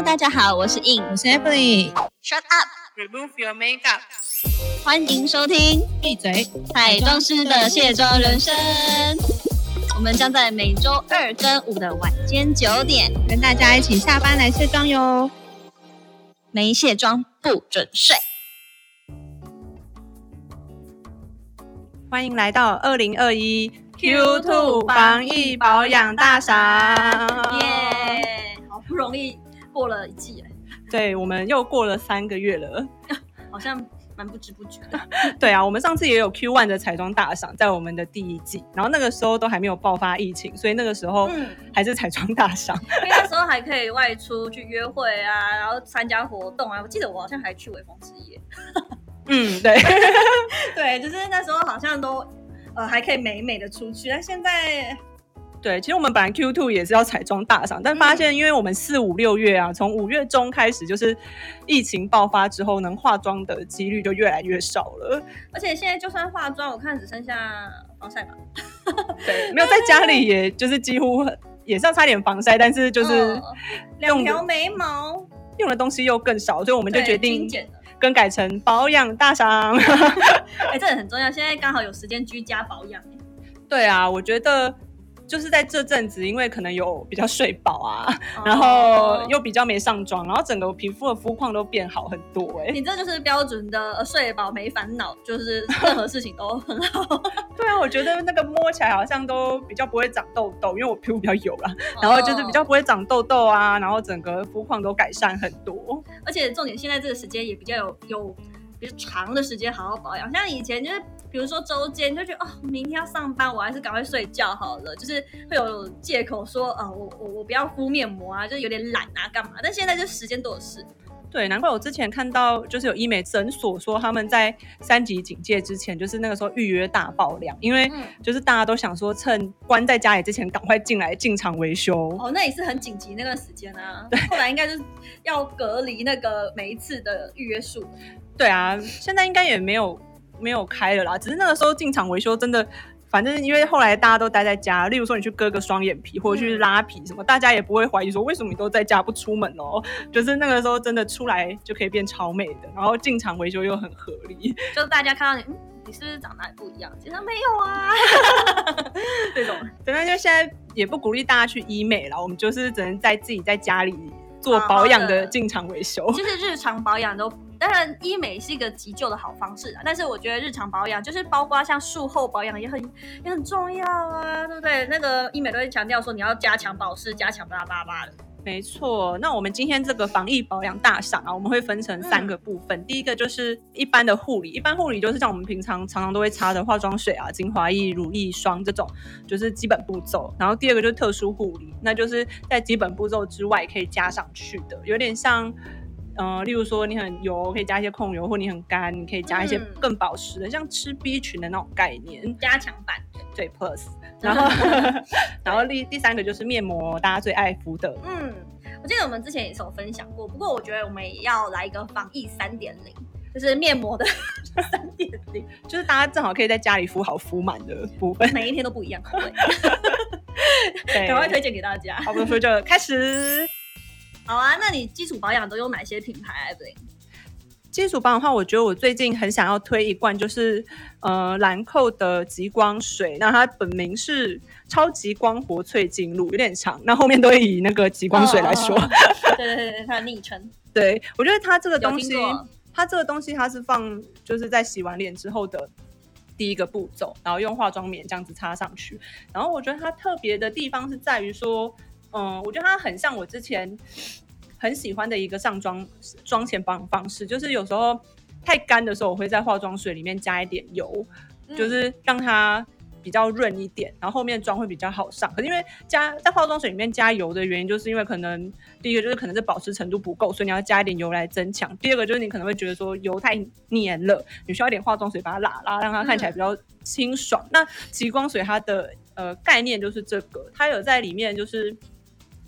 Hello，大家好，我是 In，我是 Emily。Shut up，Remove your makeup。欢迎收听闭嘴！彩妆师的卸妆人生。我们将在每周二跟五的晚间九点，跟大家一起下班来卸妆哟。没卸妆不准睡。欢迎来到二零二一 Q Two 防疫保养大赏。耶！好不容易过了一季了，对，我们又过了三个月了。好像蛮不知不觉的。对啊，我们上次也有 Q One 的彩妆大赏，在我们的第一季，然后那个时候都还没有爆发疫情，所以那个时候嗯还是彩妆大赏。因为那时候还可以外出去约会啊，然后参加活动啊。我记得我好像还去微风之夜。嗯，对，对，就是那时候好像都呃还可以美美的出去，但现在对，其实我们本来 Q Two 也是要彩妆大赏，但发现因为我们四五六月啊，从五月中开始就是疫情爆发之后，能化妆的几率就越来越少了。而且现在就算化妆，我看只剩下防晒吧，对，没有在家里，也就是几乎也是要擦点防晒，但是就是嗯两条眉毛，用的东西又更少，所以我们就对决定。更改成保养大赏。哎、这个很重要，现在刚好有时间居家保养。对啊，我觉得就是在这阵子，因为可能有比较睡饱啊，哦然后又比较没上妆，然后整个皮肤的肤况都变好很多哎、你这就是标准的呃睡饱没烦恼，就是任何事情都很好。对啊，我觉得那个摸起来好像都比较不会长痘痘，因为我皮肤比较油啦，然后就是比较不会长痘痘啊，然后整个肤况都改善很多。而且重点现在这个时间也比较有有比较长的时间好好保养，像以前就是比如说周间就觉得哦，明天要上班，我还是赶快睡觉好了，就是会有借口说啊、我我我不要敷面膜啊，就是有点懒啊，干嘛？但现在就时间多的是，对，难怪我之前看到就是有医美诊所说他们在三级警戒之前，就是那个时候预约大爆量，因为嗯就是大家都想说趁关在家里之前赶快进来进场维修。哦，那也是很紧急那段时间啊。对后来应该就是要隔离那个每一次的预约数。对啊，现在应该也没有没有开了啦，只是那个时候进场维修真的。反正因为后来大家都待在家，例如说你去割个双眼皮或者去拉皮什么，大家也不会怀疑说为什么你都在家不出门哦。就是那个时候真的出来就可以变超美的，然后进场维修又很合理。就是大家看到你，嗯，你是不是长哪里不一样？其实没有啊，这 种 对，那就现在也不鼓励大家去医美了，我们就是只能在自己在家里做保养的进场维修。其实日常保养都，当然医美是一个急救的好方式啊，但是我觉得日常保养就是包括像术后保养也很也很重要啊，对不对？那个医美都会强调说你要加强保湿，加强巴拉巴拉巴拉的。没错，那我们今天这个防疫保养大赏啊，我们会分成三个部分。第一个就是一般的护理，一般护理就是像我们平常常常都会擦的化妆水啊、精华液、乳液、霜这种，就是基本步骤。然后第二个就是特殊护理，那就是在基本步骤之外可以加上去的，有点像。呃，例如说你很油，可以加一些控油，或你很干，你可以加一些嗯更保湿的，像吃 B 群的那种概念。加强版，对 Plus，然后 然后第第三个就是面膜，大家最爱敷的。嗯，我记得我们之前也是有分享过，不过我觉得我们也要来一个防疫三点零，就是面膜的 三点零，就是大家正好可以在家里敷好敷满的部分。每一天都不一样口味，对，赶快推荐给大家。好，我们说就开始。好啊，那你基础保养都用哪些品牌啊？对，基础保养的话，我觉得我最近很想要推一罐，就是呃兰蔻的极光水。那它本名是超级光活萃净露，有点长，那后面都会以那个极光水来说。哦对对对对，它的昵称对我觉得它这个有东西，它这个东西它是放就是在洗完脸之后的第一个步骤，然后用化妆棉这样子擦上去。然后我觉得它特别的地方是在于说，嗯，我觉得它很像我之前很喜欢的一个上妆妆前保养方式，就是有时候太干的时候，我会在化妆水里面加一点油，嗯就是让它。比较润一点，然后后面妆会比较好上。可是因为加在化妆水里面加油的原因，就是因为可能第一个就是可能是保湿程度不够，所以你要加一点油来增强。第二个就是你可能会觉得说油太黏了，你需要一点化妆水把它拉拉，让它看起来比较清爽。那极光水它的呃概念就是这个，它有在里面就是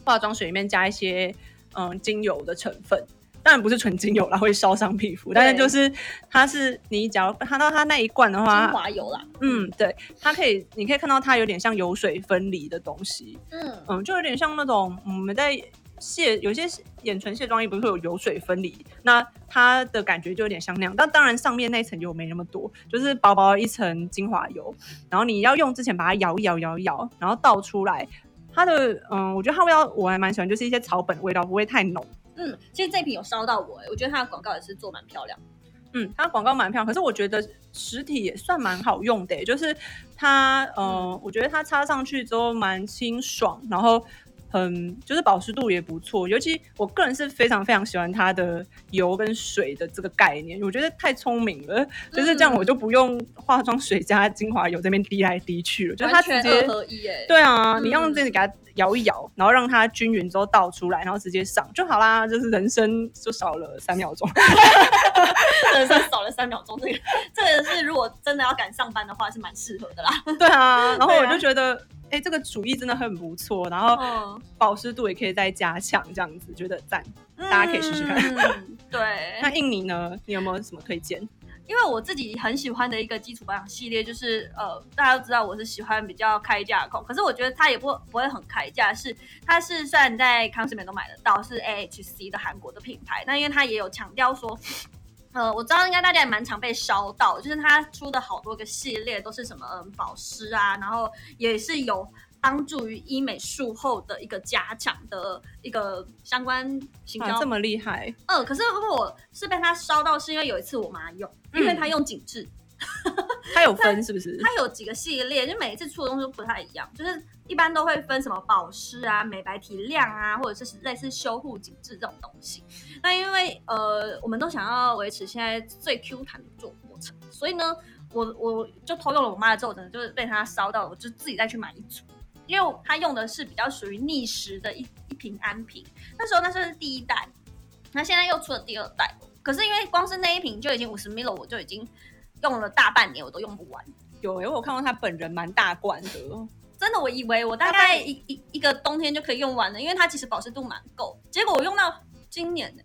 化妆水里面加一些嗯精油的成分。当然不是纯精油啦，会烧伤皮肤，但是就是它是你只要看到它那一罐的话，精华油啦，嗯，对，它可以，你可以看到它有点像油水分离的东西，嗯，嗯，就有点像那种我们在卸有些眼唇卸妆液不是会有油水分离，那它的感觉就有点像那样。但当然上面那层油没那么多，就是薄薄一层精华油。然后你要用之前把它摇一摇，摇一摇，然后倒出来。它的嗯，我觉得它味道我还蛮喜欢，就是一些草本味道，不会太浓。嗯，其实这瓶有烧到我，我觉得它的广告也是做蛮漂亮。嗯，它广告蛮漂亮，可是我觉得实体也算蛮好用的，就是它，呃，我觉得它擦上去之后蛮清爽，然后很就是保湿度也不错，尤其我个人是非常非常喜欢它的油跟水的这个概念，我觉得太聪明了，就是这样我就不用化妆水加精华油这边滴来滴去了，就它直接合一，哎，对啊，你用这个给它。摇一摇，然后让它均匀之后倒出来，然后直接上就好啦。就是人生就少了三秒钟，人生少了三秒钟。这个这个是如果真的要赶上班的话，是蛮适合的啦。对啊，然后我就觉得，哎，这个主意真的很不错。然后保湿度也可以再加强，这样子觉得赞，大家可以试试看。对，那印尼呢？你有没有什么推荐？因为我自己很喜欢的一个基础保养系列，就是呃，大家都知道我是喜欢比较开价控，可是我觉得它也不不会很开价，是它是虽然在康师美都买得到，是 A H C 的韩国的品牌，那因为它也有强调说，呃，我知道应该大家也蛮常被烧到，就是他出的好多个系列都是什么保湿啊，然后也是有。帮助于医美术后的一个加强的一个相关行销，这么厉害。嗯，可是我是被他烧到，是因为有一次我妈用，因为她用紧致，它有分是不是？它有几个系列，就每一次出的东西都不太一样，就是一般都会分什么保湿啊、美白提亮啊，或者是类似修护紧致这种东西。那因为呃，我们都想要维持现在最 Q 弹的做过程，所以呢，我我就偷用了我妈的之后，真的就是被她烧到，我就自己再去买一组。因为它用的是比较属于逆时的一一瓶安瓶，那时候那是第一代，那现在又出了第二代，可是因为光是那一瓶就已经五十 ml，我就已经用了大半年，我都用不完。有，因为我看到他本人蛮大罐的，真的，我以为我大概一一一个冬天就可以用完了，因为它其实保湿度蛮够，结果我用到今年呢，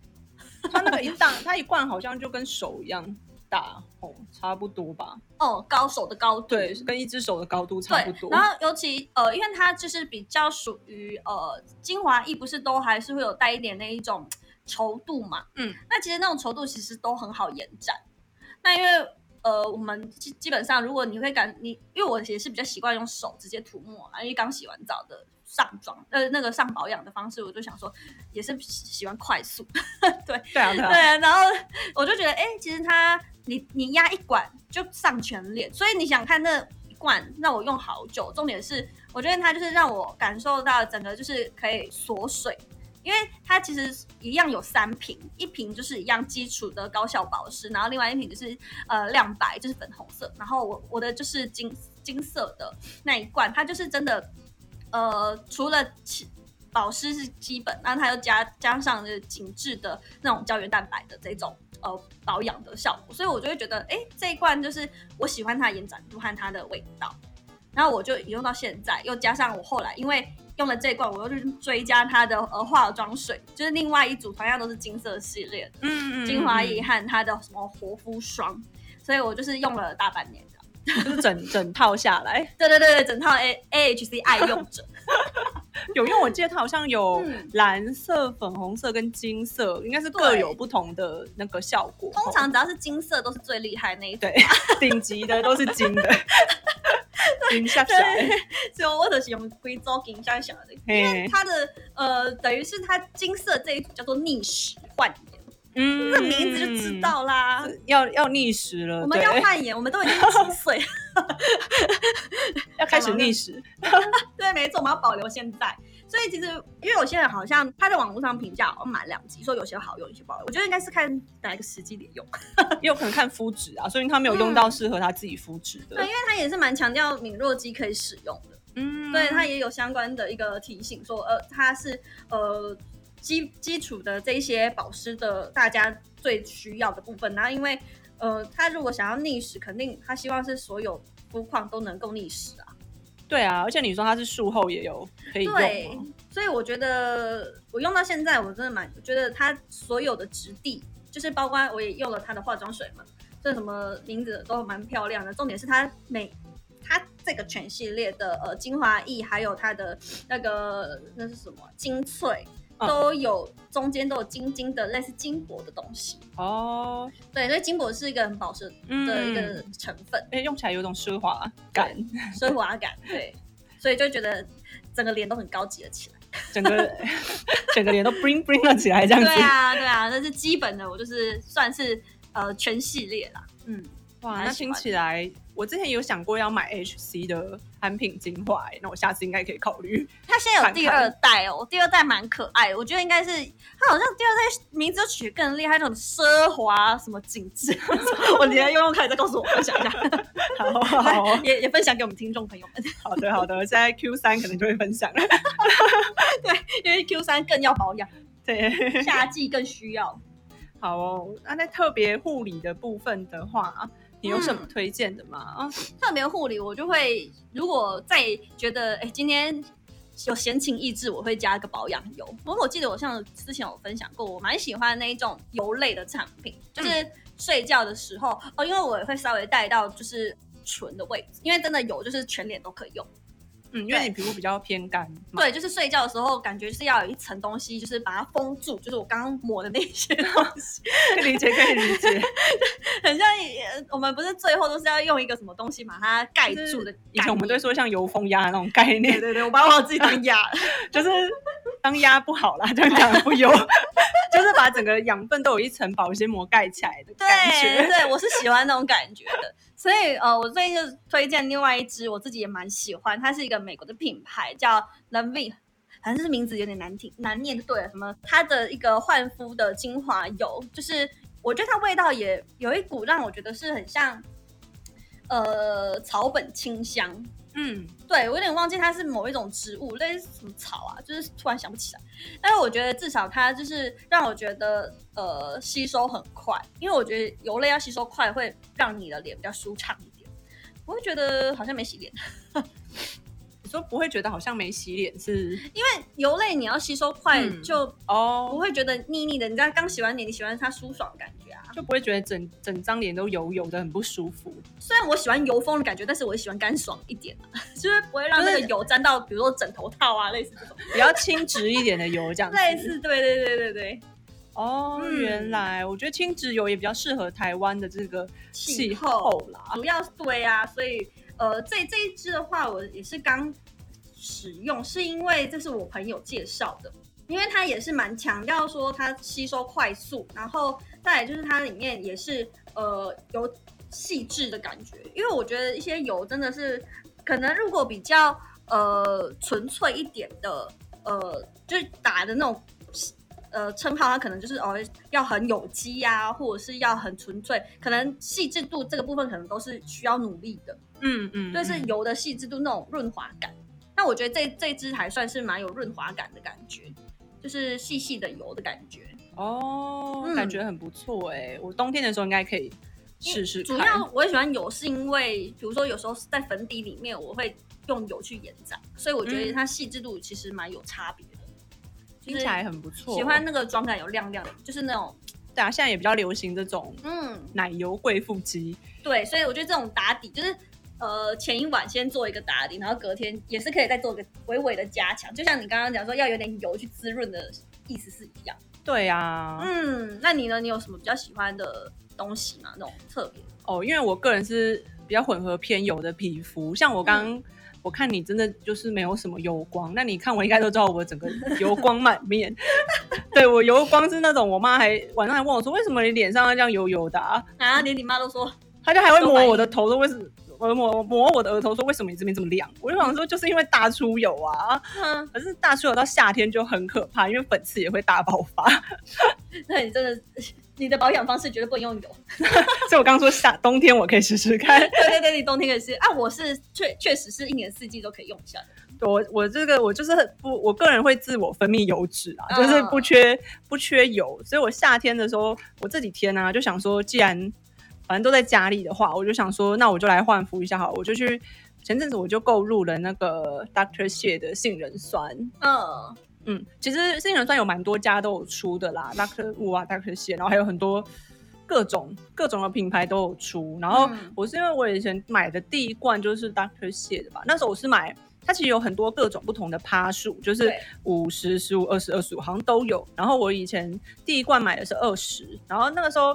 它那个一大，它一罐好像就跟手一样。大哦，差不多吧。哦，高手的高度，对，跟一只手的高度差不多。然后尤其呃，因为它就是比较属于呃精华液，不是都还是会有带一点那一种稠度嘛？嗯，那其实那种稠度其实都很好延展。那因为呃，我们基基本上如果你会感你，因为我也是比较习惯用手直接涂抹嘛，因为刚洗完澡的。上妆呃那个上保养的方式，我就想说也是喜欢快速，对对啊对啊，然后我就觉得哎，其实它你你压一管就上全脸，所以你想看那一罐让我用好久。重点是我觉得它就是让我感受到整个就是可以锁水，因为它其实一样有三瓶，一瓶就是一样基础的高效保湿，然后另外一瓶就是呃亮白就是粉红色，然后我我的就是金金色的那一罐，它就是真的。呃，除了保湿是基本，然后它又加加上是紧致的那种胶原蛋白的这种呃保养的效果，所以我就会觉得，哎，这一罐就是我喜欢它延展度和它的味道，然后我就用到现在，又加上我后来因为用了这一罐，我又去追加它的呃化妆水，就是另外一组同样都是金色系列，嗯嗯，精华液和它的什么活肤霜，所以我就是用了大半年的。就是整整套下来，对对对对，整套 A A H C 爱用者 有用。我记得它好像有蓝色、粉红色跟金色，应该是各有不同的那个效果。通常只要是金色都是最厉害那一对，顶级的都是金的，金下下。所以我就是用硅胶金下下的，因为它的呃，等于是它金色这一组叫做逆时换颜。嗯，这名字就知道啦，要要逆时了。我们要换颜，我们都已经几岁，要开始逆时。对，没错，我们要保留现在。所以其实，因为有些人好像他在网络上评价好像蛮两级，说有些好用，有些不好用。我觉得应该是看哪一个时机点用，也有可能看肤质啊。所以他没有用到适合他自己肤质的。对，因为他也是蛮强调敏弱肌可以使用的。嗯，对他也有相关的一个提醒，说呃，他是呃。基基础的这些保湿的，大家最需要的部分。然后，因为呃，他如果想要逆时，肯定他希望是所有肤况都能够逆时啊。对啊，而且你说它是术后也有可以用。对，所以我觉得我用到现在，我真的蛮觉得它所有的质地，就是包括我也用了它的化妆水嘛，这什么名字都蛮漂亮的。重点是它每它这个全系列的呃精华液，还有它的那个那是什么精粹。嗯都有中间都有晶晶的类似金箔的东西。哦，对，所以金箔是一个很保湿嗯的一个成分，哎、用起来有种奢华感，奢华感。对，所以就觉得整个脸都很高级了起来。整个 整个脸都 bling bling 了起来，这样子。对啊，对啊，那是基本的，我就是算是呃全系列啦。嗯，哇，那听起来，我之前有想过要买 HC 的产品精华、欸，那我下次应该可以考虑。它现在有第二代哦，第二代蛮可爱的，我觉得应该是它好像第二代名字都取得更厉害，那种奢华什么景致。我连用用看，你再告诉我分享一下，好好 也也分享给我们听众朋友们，好的好的，现在 Q 三可能就会分享了。对因为 Q 三更要保养，对，夏季更需要。好哦。那在特别护理的部分的话，你有什么嗯推荐的吗？啊，特别护理，我就会如果再觉得哎、今天有闲情逸致，我会加一个保养油。不过我记得我像之前有分享过，我蛮喜欢那一种油类的产品，就是睡觉的时候、哦，因为我也会稍微带到就是唇的位置，因为真的油就是全脸都可以用。嗯，因为你皮肤比较偏干。对，就是睡觉的时候感觉是要有一层东西，就是把它封住，就是我刚刚抹的那些 东西，可以理解，可以理解。很像呃我们不是最后都是要用一个什么东西把它盖住的。以前我们都说像油封鸭那种概念，对对，我把我自己当鸭。就是当鸭不好啦，这样讲不油，就是把整个养分都有一层保鲜膜盖起来的感对觉。对，我是喜欢那种感觉的。所以呃，我最近就推荐另外一支，我自己也蛮喜欢，它是一个美国的品牌，叫 Lanvin。反正是名字有点难听难念，对。什么？它的一个焕肤的精华油，就是我觉得它味道也有一股让我觉得是很像，呃，草本清香。嗯，对我有点忘记它是某一种植物，类似什么草啊，就是突然想不起来。但是我觉得至少它就是让我觉得呃吸收很快，因为我觉得油类要吸收快会让你的脸比较舒畅一点。我会觉得好像没洗脸，你说不会觉得好像没洗脸是因为油类你要吸收快嗯就不哦，会觉得腻腻的。你知道刚洗完脸，你喜欢它舒爽的感觉啊。就不会觉得整整张脸都油油的，很不舒服。虽然我喜欢油风的感觉，但是我也喜欢干爽一点啊，就是不会让那个油沾到，比如说枕头套啊，类似这种。比较轻质一点的油这样子。类似，对对对对对，哦，嗯原来我觉得轻质油也比较适合台湾的这个气候候啦。主要对啊，所以呃，这这一支的话，我也是刚使用，是因为这是我朋友介绍的，因为它也是蛮强调说它吸收快速，然后再来就是它里面也是呃有细致的感觉，因为我觉得一些油真的是可能如果比较呃纯粹一点的呃，就是打的那种。呃，称号它可能就是哦，要很有机呀、或者是要很纯粹，可能细致度这个部分可能都是需要努力的。嗯嗯，就是嗯油的细致度那种润滑感。那我觉得这这支还算是蛮有润滑感的感觉，就是细细的油的感觉。哦，嗯感觉很不错哎，我冬天的时候应该可以试试。主要我也喜欢油，是因为比如说有时候在粉底里面我会用油去延展，所以我觉得嗯它细致度其实蛮有差别的。就是听起来很不错，喜欢那个妆感有亮亮的，就是那种对啊，现在也比较流行这种嗯，奶油贵妇肌。对，所以我觉得这种打底就是。呃，前一晚先做一个打底，然后隔天也是可以再做一个微微的加强，就像你刚刚讲说要有点油去滋润的意思是一样。对啊，嗯，那你呢？你有什么比较喜欢的东西吗？那种特别？哦，因为我个人是比较混合偏油的皮肤，像我刚、嗯我看你真的就是没有什么油光，那你看我应该都知道我整个油光满面。对我油光是那种，我妈还晚上还问我说，为什么你脸上要这样油油的、啊？啊，连你妈都说，她就还会摸我的头，说为什么？我抹抹我的额头，说为什么你这边这么亮？我就想说，就是因为大出油啊。嗯，可是大出油到夏天就很可怕，因为粉刺也会大爆发。那你真的，你的保养方式绝对不能用油。所以我刚刚说夏冬天我可以试试看。对 对对，你冬天可以试啊，我是确确实是一年四季都可以用一下的。我我这个我就是不，我个人会自我分泌油脂啊，嗯就是不缺不缺油，所以我夏天的时候，我这几天呢、就想说，既然反正都在家里的话，我就想说，那我就来换肤一下好了，我就去前阵子我就购入了那个 Doctor 谢的杏仁酸。嗯，嗯，其实杏仁酸有蛮多家都有出的啦，Doctor Wu 啊，Doctor 谢，然后还有很多各种各种的品牌都有出。然后嗯我是因为我以前买的第一罐就是 Doctor 谢的吧，那时候我是买它其实有很多各种不同的趴数，就是对五十、十五、二十、二十五，好像都有。然后我以前第一罐买的是二十，然后那个时候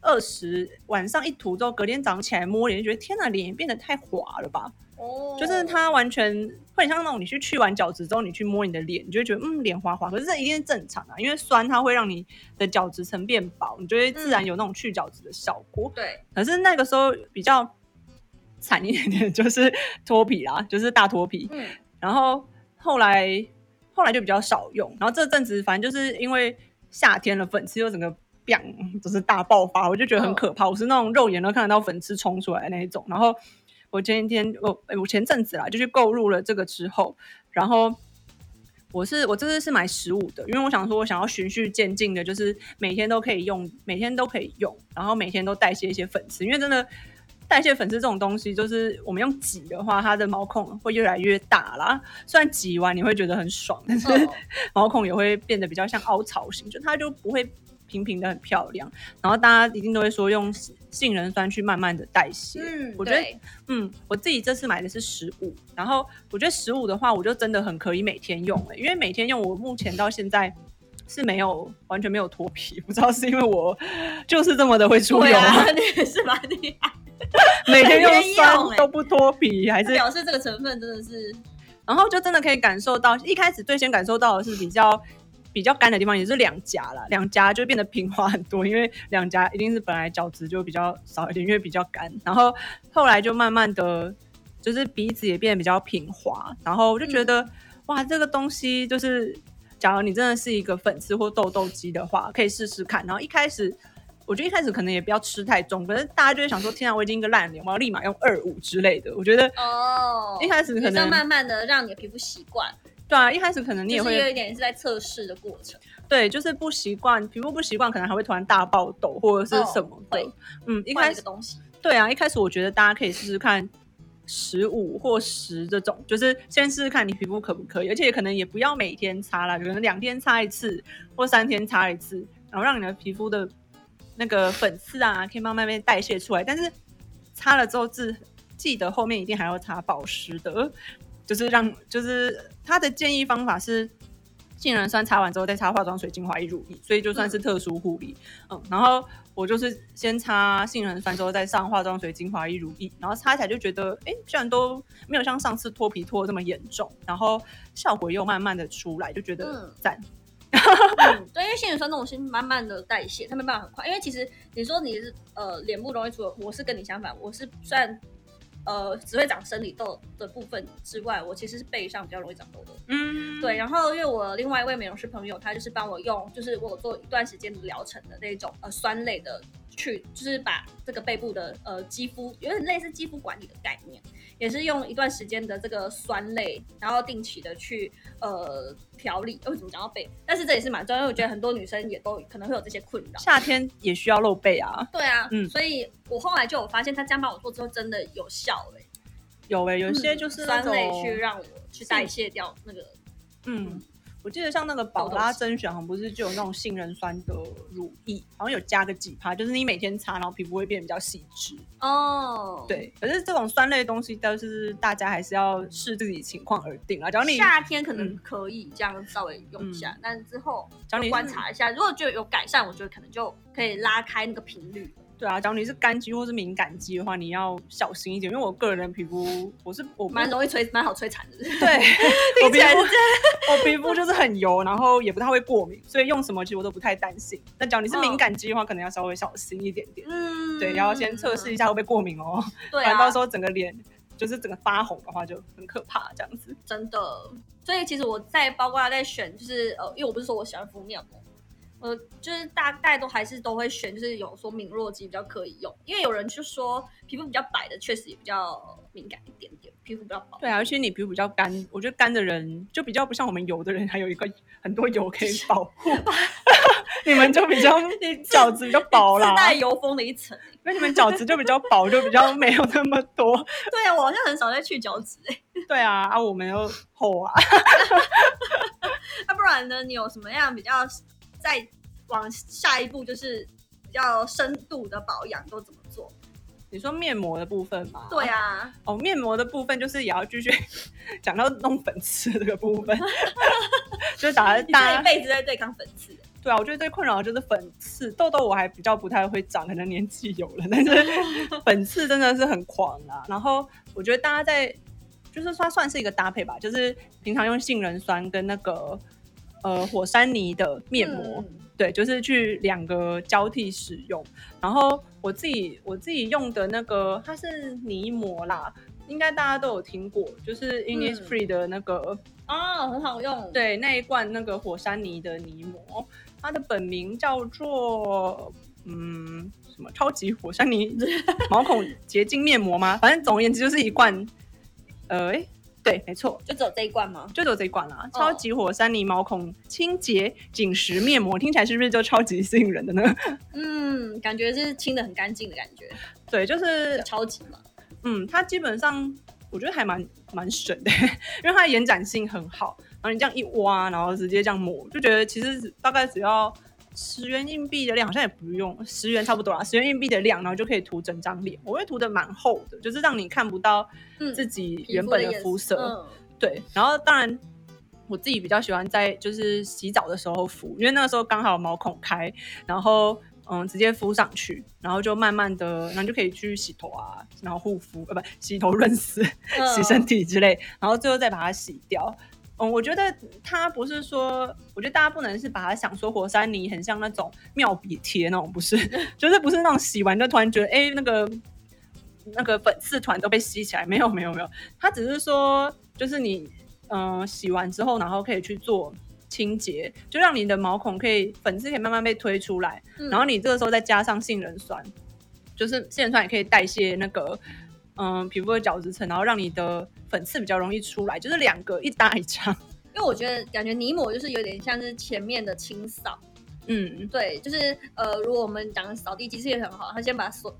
二十晚上一涂之后，隔天早上起来摸脸，就觉得天哪，脸变得太滑了吧？哦就是它完全会很像那种你去去完角质之后，你去摸你的脸，你就会觉得嗯脸滑滑，可是这一定是正常啊，因为酸它会让你的角质层变薄，你就会自然有那种去角质的效果。对，可是那个时候比较惨一点点，就是脱皮啦，就是大脱皮。嗯，然后后来后来就比较少用，然后这阵子反正就是因为夏天了，粉刺又整个 biang 就是大爆发，我就觉得很可怕。我是那种肉眼都看得到粉刺冲出来的那一种。然后我前一天我诶我前阵子啦就去购入了这个之后，然后。我是我这次是买十五的，因为我想说，我想要循序渐进的，就是每天都可以用，每天都可以用，然后每天都代谢一些粉刺，因为真的代谢粉刺这种东西，就是我们用挤的话，它的毛孔会越来越大啦。虽然挤完你会觉得很爽，但是哦 毛孔也会变得比较像凹槽型，就它就不会平平的很漂亮。然后大家一定都会说用杏仁酸去慢慢的代谢，嗯，我觉得嗯，我自己这次买的是十五，然后我觉得十五的话，我就真的很可以每天用了，因为每天用，我目前到现在是没有完全没有脱皮，不知道是因为我就是这么的会出油吗？对啊，你也是蛮厉害，每天用酸都不脱皮，还是 表示这个成分真的是然后就真的可以感受到，一开始最先感受到的是比较比较干的地方，也是两颊啦，两颊就变得平滑很多，因为两颊一定是本来角质就比较少一点，因为比较干。然后后来就慢慢的，就是鼻子也变得比较平滑，然后我就觉得、哇，这个东西就是，假如你真的是一个粉刺或痘痘肌的话，可以试试看。然后一开始。我觉得一开始可能也不要吃太重，可是大家就会想说：天啊，我已经一个烂脸，我要立马用二五之类的。我觉得哦，一开始可也是要能慢慢的让你的皮肤习惯，对啊，一开始可能你也会就是有一点是在测试的过程。对，就是不习惯，皮肤不习惯，可能还会突然大爆痘或者是什么的。哦嗯，一换开始东西，对啊，一开始我觉得大家可以试试看十五或十这种，就是先试试看你皮肤可不可以，而且可能也不要每天擦啦，可能两天擦一次或三天擦一次，然后让你的皮肤的那个粉刺啊，可以慢慢被代谢出来。但是擦了之后，记记得后面一定还要擦保湿的，就是让就是他的建议方法是。杏仁酸擦完之后再擦化妆水、精华液、乳液，所以就算是特殊护理。嗯，然后我就是先擦杏仁酸之后再上化妆水、精华液、乳液，然后擦起来就觉得，哎，居然都没有像上次脱皮脱的这么严重，然后效果又慢慢的出来，就觉得嗯赞。嗯，对，因为杏仁酸那种是慢慢的代谢，它没办法很快。因为其实你说你是呃脸部容易出油，我是跟你相反，我是虽然呃只会长生理痘的部分之外，我其实是背上比较容易长痘痘。嗯，对，然后因为我另外一位美容师朋友，他就是帮我用，就是我有做一段时间的疗程的那种呃酸类的去，就是把这个背部的呃肌肤有点类似肌肤管理的概念，也是用一段时间的这个酸类，然后定期的去呃调理。为什么讲到背？但是这也是蛮重要，因为我觉得很多女生也都可能会有这些困扰。夏天也需要露背啊。对啊，嗯所以我后来就有发现，他这样帮我做之后真的有效哎、有诶、有些就是酸类去让我去代谢掉那个嗯，我记得像那个宝拉甄选，好像不是就有那种杏仁酸的乳液，好像有加个几趴，就是你每天擦，然后皮肤会变得比较细致。哦。对，可是这种酸类的东西，都是大家还是要视自己情况而定啊。只要你夏天可能嗯可以这样稍微用一下，但之后要你观察一下，如果觉得有改善，我觉得可能就可以拉开那个频率。对啊，假如你是干肌或是敏感肌的话，你要小心一点，因为我个人的皮肤，我是我不蛮容易摧，蛮好摧残的。对，我皮肤我皮肤就是很油，然后也不太会过敏，所以用什么其实我都不太担心。但假如你是敏感肌的话，可能要稍微小心一点点。嗯，对，要先测试一下会不会过敏哦，不对啊，然到时候整个脸就是整个发红的话就很可怕，这样子。真的。所以其实我在包括在选，就是呃，因为我不是说我喜欢敷面膜，呃，就是大概都还是都会选，就是有说敏弱肌比较可以用，因为有人就说皮肤比较白的确实也比较敏感一点点，皮肤比较薄。对啊，而且你皮肤比较干，我觉得干的人就比较不像我们油的人，还有一个很多油可以保护。你们就比较 你自角质比较薄啦自，带油封的一层。因为你们角质就比较薄，就比较没有那么多。对啊，我好像很少在去角质哎、对啊，啊，我们又厚啊。那、不然呢？你有什么样比较再往下一步，就是比较深度的保养都怎么做？你说面膜的部分吗？对啊，哦，面膜的部分就是也要继续 讲到弄粉刺这个部分，就是打你这大一辈子在对抗粉刺。对啊，我觉得最困扰的就是粉刺，痘痘我还比较不太会长，可能年纪有了，但是 粉刺真的是很狂啊。然后我觉得大家在，就是说它算是一个搭配吧，就是平常用杏仁酸跟那个呃火山泥的面膜，嗯对，就是去两个交替使用。然后我自己我自己用的那个它是泥膜啦，应该大家都有听过，就是 Innisfree 的那个。哦，很好用。，对那一罐那个火山泥的泥膜，它的本名叫做嗯什么超级火山泥 毛孔洁净面膜吗？反正总而言之就是一罐，呃，诶对，没错，就只有这一罐吗？就只有这一罐啦。哦超级火山泥毛孔清洁紧实面膜，听起来是不是就超级吸引人的呢？嗯，感觉是清的很干净的感觉，对，就是超级嘛。嗯，它基本上我觉得还蛮蛮省的，因为它的延展性很好。然后你这样一挖，然后直接这样抹，就觉得其实大概只要十元硬币的量，好像也不用十元差不多啦，十元硬币的量，然后就可以涂整张脸。我会涂的蛮厚的，就是让你看不到嗯自己原本的肤色。嗯，对，然后当然我自己比较喜欢在就是洗澡的时候敷，因为那个时候刚好毛孔开，然后嗯直接敷上去，然后就慢慢的，然后就可以去洗头啊，然后护肤呃不洗头润丝、嗯 洗身体之类，然后最后再把它洗掉。嗯，我觉得它不是说，我觉得大家不能是把它想说火山泥很像那种妙笔贴那种，不是，就是不是那种洗完就突然觉得，哎、那个那个粉刺团都被吸起来，没有没有没有，它只是说，就是你嗯、呃洗完之后，然后可以去做清洁，就让你的毛孔可以粉刺可以慢慢被推出来，嗯然后你这个时候再加上杏仁酸，就是杏仁酸也可以代谢那个嗯、皮肤的角质层，然后让你的粉刺比较容易出来，就是两个一搭一唱。因为我觉得感觉泥膜就是有点像是前面的清扫，嗯，对，就是呃，如果我们讲扫地机器也很好，它先把所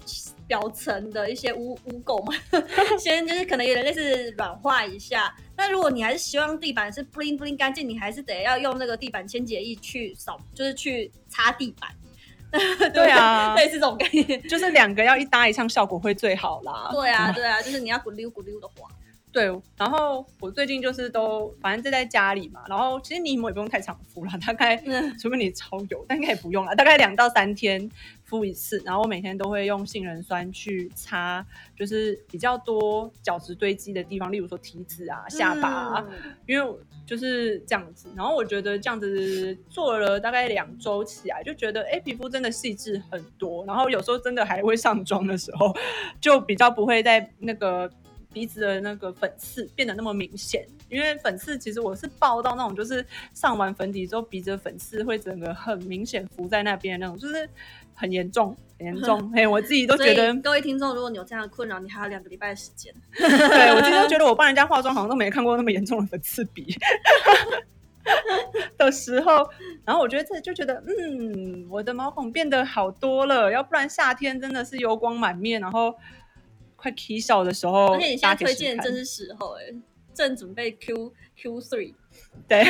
表层的一些污污垢嘛，先就是可能有点类似软化一下。那如果你还是希望地板是 bling bling 干净，你还是得要用那个地板清洁液去扫，就是去擦地板。对啊类似这种概念。就是两个要一搭一唱，效果会最好啦。对啊，对啊，就是你要咕溜咕溜的滑。对，然后我最近就是都反正就在家里嘛，然后其实泥膜也不用太常敷了，大概嗯除非你超油，但应该也不用了，大概两到三天敷一次。然后我每天都会用杏仁酸去擦，就是比较多角质堆积的地方，例如说体脂啊、下巴啊，嗯因为就是这样子。然后我觉得这样子做了大概两周起来，就觉得哎，皮肤真的细致很多。然后有时候真的还会上妆的时候，就比较不会在那个。鼻子的那个粉刺变得那么明显，因为粉刺其实我是爆到那种，就是上完粉底之后，鼻子的粉刺会整个很明显浮在那边那种，就是很严重，很严重。嘿，我自己都觉得，各位听众，如果你有这样的困扰，你还有两个礼拜的时间。对我今天觉得我帮人家化妆好像都没看过那么严重的粉刺鼻 的时候，然后我觉得这就觉得，嗯，我的毛孔变得好多了，要不然夏天真的是油光满面，然后快 K 笑的时候，而且你现在推荐正是时候、哎，正准备 Q Q three 对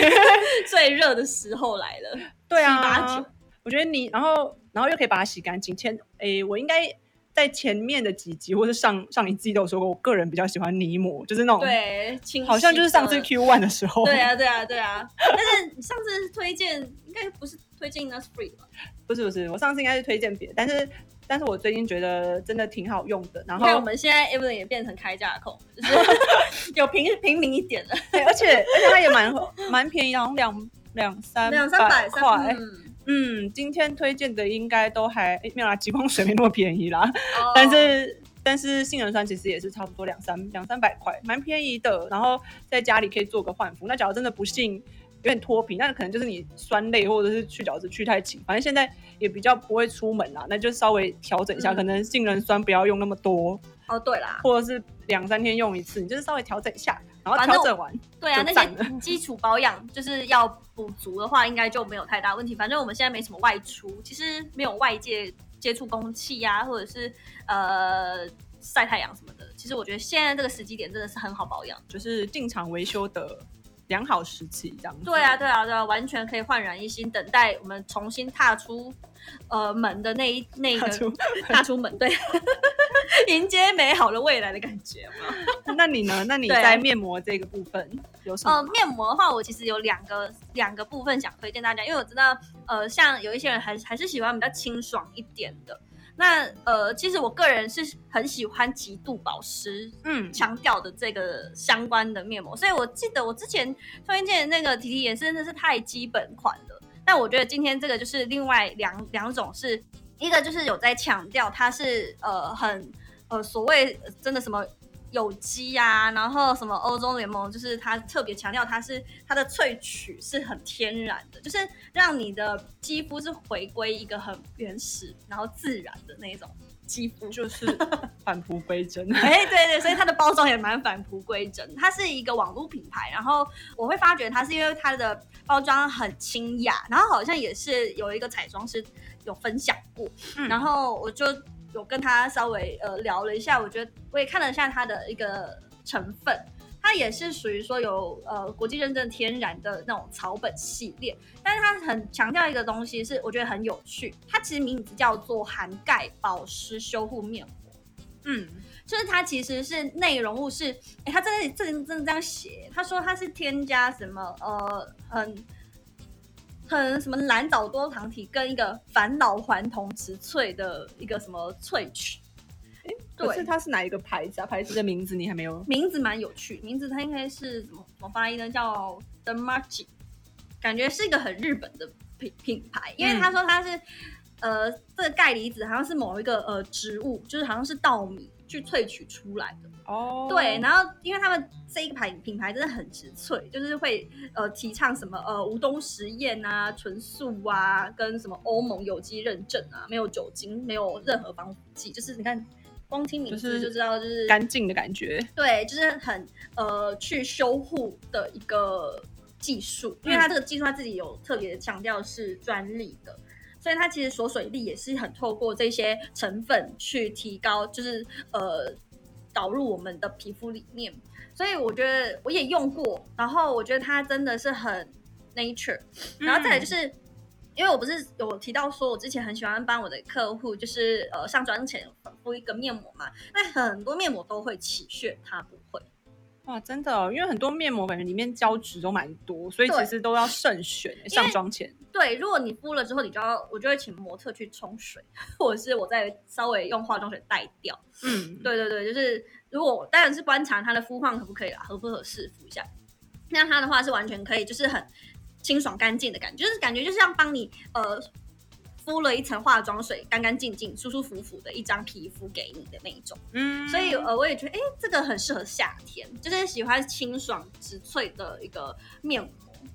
最热的时候来了。对啊九，我觉得你，然后然后又可以把它洗干净。前诶，我应该在前面的几集或是上上一季都有说过，我个人比较喜欢泥膜，就是那种对，清好像就是上次 Q one 的时候，对啊，对啊，对啊。但是你上次推荐应该不是推荐 Innisfree 吧？不是不是，我上次应该是推荐别的，但是但是我最近觉得真的挺好用的。然后我后们现在 Evelyn 也变成开价控，就是有平平民一点的，对，而且而且它也蛮蛮便宜，好像两两三两三百块。嗯嗯，今天推荐的应该都还诶没有啦，极光水没那么便宜啦。哦但是但是杏仁酸其实也是差不多两三两三百块，蛮便宜的。然后在家里可以做个焕肤。那假如真的不幸有点脱皮，那可能就是你酸类或者是去角质去太勤，反正现在也比较不会出门啦，那就稍微调整一下，嗯可能杏仁酸不要用那么多，哦，对啦，或者是两三天用一次，你就是稍微调整一下，然后调整完对啊，那些基础保养就是要补足的话，应该就没有太大问题。反正我们现在没什么外出，其实没有外界接触空气呀、或者是呃晒太阳什么的。其实我觉得现在这个时机点真的是很好保养。就是进场维修的良好时期这样子。对啊，对啊，对啊，完全可以焕然一新，等待我们重新踏出呃门的那一那一个踏出门，对，迎接美好的未来的感觉嘛。那你呢？那你在面膜这个部分有什么呃，面膜的话，我其实有两个两个部分想推荐大家，因为我知道，呃，像有一些人还还是喜欢比较清爽一点的。那呃，其实我个人是很喜欢极度保湿嗯，强调的这个相关的面膜，所以我记得我之前推荐的那个提提颜真的是太基本款了。但我觉得今天这个就是另外两两种是，一个就是有在强调它是呃很呃所谓真的什么有机呀、然后什么欧洲联盟就是它特别强调它是它的萃取是很天然的，就是让你的肌肤是回归一个很原始然后自然的那种肌肤，就是 返璞归真。哎，对对，所以它的包装也蛮返璞归真。它是一个网络品牌，然后我会发觉它是因为它的包装很清雅，然后好像也是有一个彩妆师有分享过，嗯然后我就有跟他稍微呃聊了一下，我觉得我也看了一下它的一个成分。它也是属于说有呃国际认证天然的那种草本系列，但是它很强调一个东西是我觉得很有趣，它其实名字叫做涵盖保湿修护面膜。嗯，就是它其实是内容物是，哎，它真的真的真的这样写，他说它是添加什么呃很很什么蓝藻多糖体跟一个返老还童植萃的一个什么萃取，可是对，它是哪一个牌子啊？牌子的名字你还没有？名字蛮有趣，名字它应该是怎么怎么发音呢？叫 The Margi，感觉是一个很日本的品品牌，因为他说它是、呃这个钙离子好像是某一个呃植物，就是好像是稻米去萃取出来的。哦，对，然后因为他们这一个牌品牌真的很直萃，就是会呃提倡什么呃无冬实验啊、纯素啊，跟什么欧盟有机认证啊，没有酒精，没有任何防腐剂，就是你看光听名字就知道，就是干净的感觉。对，就是很呃去修护的一个技术，因为它这个技术它自己有特别强调是专利的。所以它其实锁水力也是很透过这些成分去提高，就是呃导入我们的皮肤里面。所以我觉得我也用过，然后我觉得它真的是很 nature。然后再来就是，因为我不是有提到说，我之前很喜欢帮我的客户，就是呃上妆前敷一个面膜嘛。那很多面膜都会起屑，它不会。哇，真的、哦，因为很多面膜感觉里面胶质都蛮多，所以其实都要慎选欸。上妆前，对，如果你敷了之后，你就要我就会请模特去冲水，或者是我再稍微用化妆水带掉。嗯，对对对，就是如果当然是观察它的肤况可不可以啦，合不合适敷一下。那它的话是完全可以，就是很清爽干净的感觉，就是感觉就是像帮你呃敷了一层化妆水，干干净净、舒舒服服的一张皮肤给你的那一种。嗯，所以呃，我也觉得哎，这个很适合夏天，就是喜欢清爽植萃的一个面膜。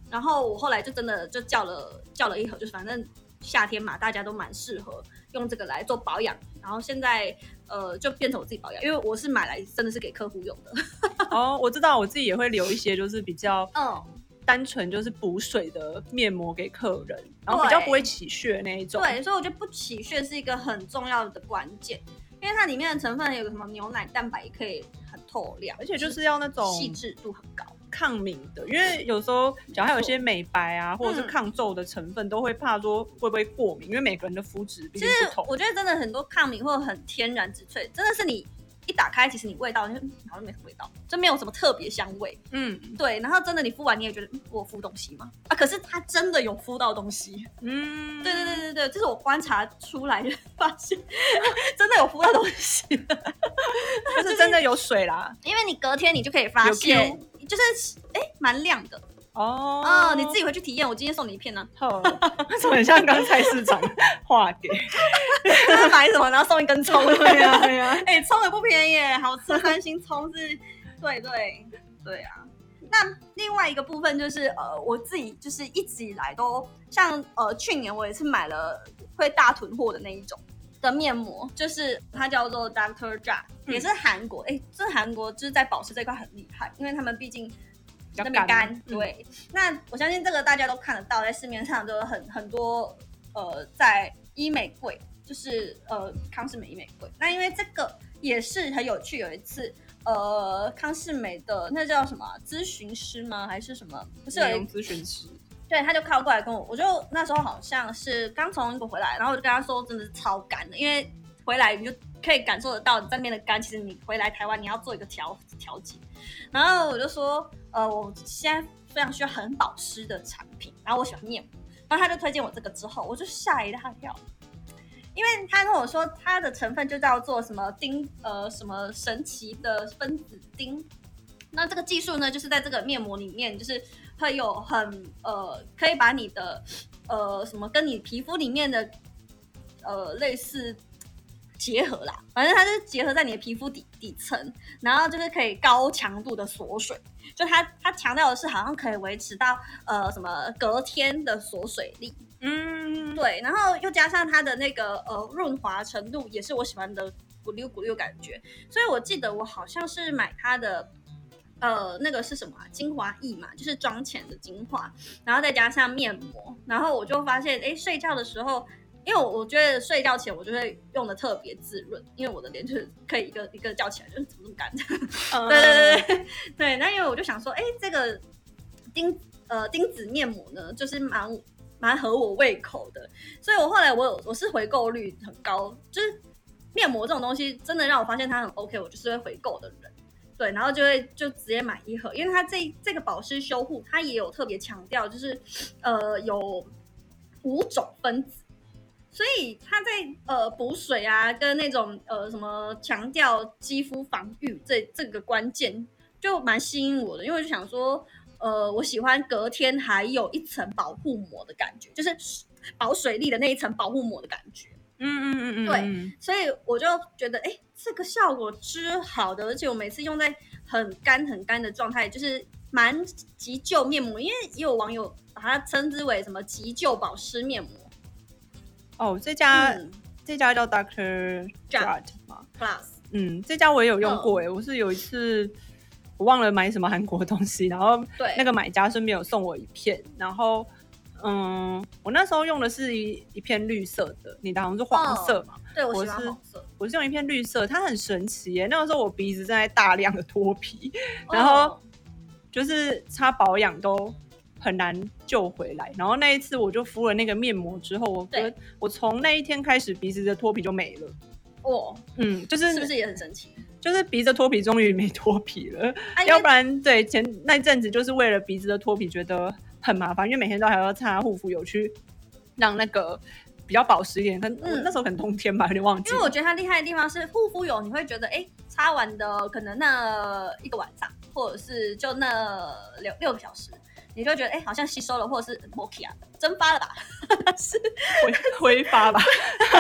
然后我后来就真的就叫了叫了一盒，就是反正夏天嘛，大家都蛮适合用这个来做保养。然后现在呃就变成我自己保养，因为我是买来真的是给客户用的。哦，我知道我自己也会留一些，就是比较嗯，单纯就是补水的面膜给客人，然后比较不会起屑那一种。对，所以我觉得不起屑是一个很重要的关键，因为它里面的成分有个什么牛奶蛋白也可以很透亮，而且就是要那种细致度很高。抗敏的，因为有时候假如还有一些美白啊，或者是嗯抗皱的成分，都会怕说会不会过敏，因为每个人的肤质其实不同。我觉得真的很多抗敏或者很天然植萃，真的是你一打开，其实你味道就嗯好像没什么味道，就没有什么特别香味。嗯对，然后真的你敷完你也觉得，嗯，我敷东西吗？啊，可是它真的有敷到东西。嗯，对对对对对，这是我观察出来的，发现 真的有敷到东西。就是真的有水啦。因为你隔天你就可以发现，就是哎蛮亮的哦哦，你自己回去体验。我今天送你一片呢、呵，怎么很像刚菜市场画给？就是买什么然后送一根葱。对呀对呀，哎、葱也不便宜耶，好吃。三星葱是，对对对啊。那另外一个部分就是，呃，我自己就是一直以来都像，呃，去年我也是买了会大囤货的那一种的面膜，就是它叫做 Doctor Jar，、嗯也是韩国，哎、这韩国就是在保湿这块很厉害，因为他们毕竟较那边干，嗯对。那我相信这个大家都看得到，在市面上都有很很多呃，在医美柜，就是呃康士美医美柜。那因为这个也是很有趣，有一次呃康世美的那叫什么啊咨询师吗？还是什么？不是咨询师，对，他就靠过来跟我，我就那时候好像是刚从英国回来，然后我就跟他说，真的是超干的，因为回来你就可以感受得到你在那边的干，其实你回来台湾你要做一个调调节。然后我就说，呃，我现在非常需要很保湿的产品，然后我喜欢面膜，然后他就推荐我这个之后，我就吓一大跳。因为他跟我说它的成分就叫做什么丁呃什么神奇的分子丁，那这个技术呢，就是在这个面膜里面，就是会有很呃，可以把你的呃什么跟你皮肤里面的呃类似结合啦，反正它是结合在你的皮肤底底层，然后就是可以高强度的锁水，就它它强调的是好像可以维持到呃什么隔天的锁水力，嗯，对，然后又加上它的那个呃润滑程度，也是我喜欢的咕溜咕溜感觉，所以我记得我好像是买它的。呃，那个是什么啊？精华液嘛，就是妆前的精华，然后再加上面膜，然后我就发现，哎，睡觉的时候，因为我我觉得睡觉前我就会用的特别滋润，因为我的脸就是可以一个一个叫起来，就是怎么这么干？嗯 对对对对对，那因为我就想说，哎，这个钉呃钉子面膜呢，就是蛮蛮合我胃口的，所以我后来我有我是回购率很高，就是面膜这种东西真的让我发现它很 OK，我就是会回购的人。对，然后就会就直接买一盒，因为它这这个保湿修护，它也有特别强调，就是呃有五种分子，所以它在呃补水啊，跟那种呃什么强调肌肤防御这这个关键，就蛮吸引我的，因为我就想说，呃，我喜欢隔天还有一层保护膜的感觉，就是保水力的那一层保护膜的感觉。嗯嗯嗯嗯，对嗯所以我就觉得，哎，这个效果之好的，而且我每次用在很干很干的状态，就是蛮急救面膜，因为也有网友把它称之为什么急救保湿面膜。哦，这家、嗯这家叫 Doctor Jart 嘛，，Plus，嗯，这家我也有用过诶、我是有一次我忘了买什么韩国东西，然后对，那个买家顺便有送我一片，然后嗯，我那时候用的是一一片绿色的，你的好像是黄色嘛，对我我是黄色，我是用一片绿色，它很神奇耶。那个时候我鼻子正在大量的脱皮，然后哦就是擦保养都很难救回来。然后那一次我就敷了那个面膜之后，我我从那一天开始鼻子的脱皮就没了。哦，嗯，就是是不是也很神奇？就是鼻子脱皮终于没脱皮了，啊要不然对前那一阵子就是为了鼻子的脱皮觉得很麻烦，因为每天都还要擦护肤油去让那个比较保湿一点。嗯那时候可能冬天吧，有点忘记因为。我觉得它厉害的地方是护肤油，你会觉得哎，擦完的可能那一个晚上，或者是就那六六个小时，你就觉得哎，好像吸收了，或者是 m o k i 啊，蒸发了吧？是，挥挥发吧，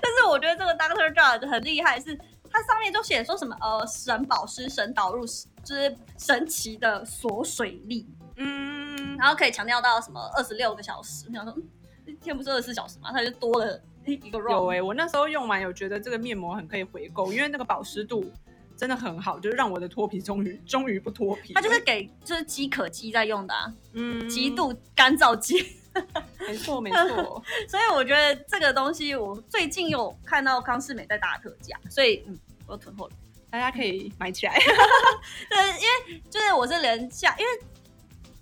但是我觉得这个 Doctor Jart 很厉害，是它上面就写说什么呃神保湿、神导入，就是神奇的锁水力，嗯，然后可以强调到什么二十六个小时。我想说，嗯，一天不是二十四小时嘛，它就多了一个 round。有哎、我那时候用完有觉得这个面膜很可以回购，因为那个保湿度真的很好，就是让我的脱皮终于终于不脱皮。它就是给就是饥渴肌在用的啊，嗯极度干燥肌。没错没错，所以我觉得这个东西，我最近有看到康士美在打特价，所以嗯，我囤货了。大家可以买起来。对，因为就是我是连下，因为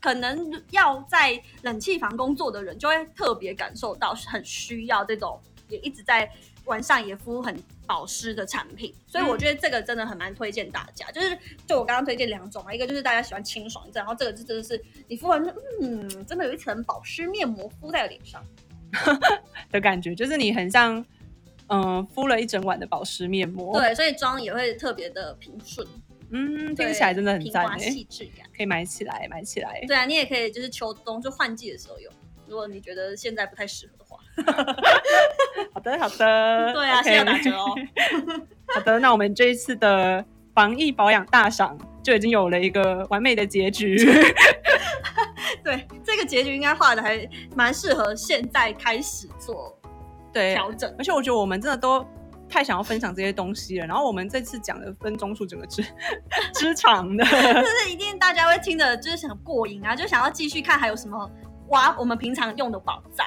可能要在冷气房工作的人，就会特别感受到很需要这种也一直在晚上也敷很保湿的产品，所以我觉得这个真的很蛮推荐大家。就是就我刚刚推荐两种嘛，一个就是大家喜欢清爽一阵，然后这个就真的是你敷完就嗯，真的有一层保湿面膜敷在脸上。的感觉，就是你很像，嗯、敷了一整晚的保湿面膜。，对，所以妆也会特别的平顺，嗯，听起来真的很平滑细致感。可以买起来，买起来。对啊，你也可以就是秋冬就换季的时候用，如果你觉得现在不太适合的话。好的，好的。对啊现在打折哦。好的，那我们这一次的防疫保养大赏就已经有了一个完美的结局。对，这个结局应该画的还蛮适合现在开始做对，调整。而且我觉得我们真的都太想要分享这些东西了。然后我们这次讲的分钟数整个之之长的，就是一定大家会听的，就是想过瘾啊，就想要继续看还有什么挖我们平常用的宝藏。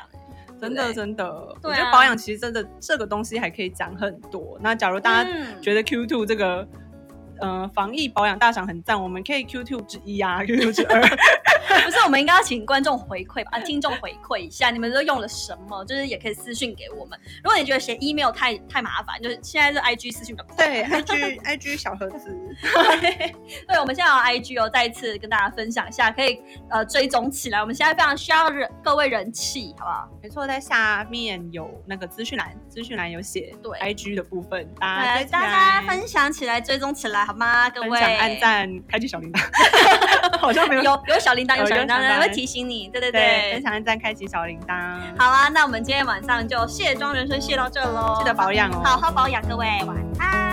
真的真的，我觉得保养其实真的这个东西还可以讲很多。那假如大家嗯觉得 Q two 这个呃防疫保养大赏很赞，我们可以 Q two 之一啊，Q two 之二。不是，我们应该要请观众回馈吧，啊，听众回馈一下，你们都用了什么？就是也可以私信给我们。如果你觉得写 email 太太麻烦，就是现在是 IG 私讯的。对，IG IG 小盒子。对，我们现在有 IG 哦，再一次跟大家分享一下，可以呃追踪起来。我们现在非常需要人各位人气，好不好？没错，在下面有那个资讯栏，资讯栏有写对 IG 的部分，大家大家分享起来，追踪起来，好吗？各位，按赞，开启小铃铛，好像没有有 有小铃铛，有小铃铛会提醒你。对对对，分享按赞，开启小铃铛。好啊，那我们今天晚上就卸妆人生卸到这喽，记得保养哦，好好保养，各位晚安。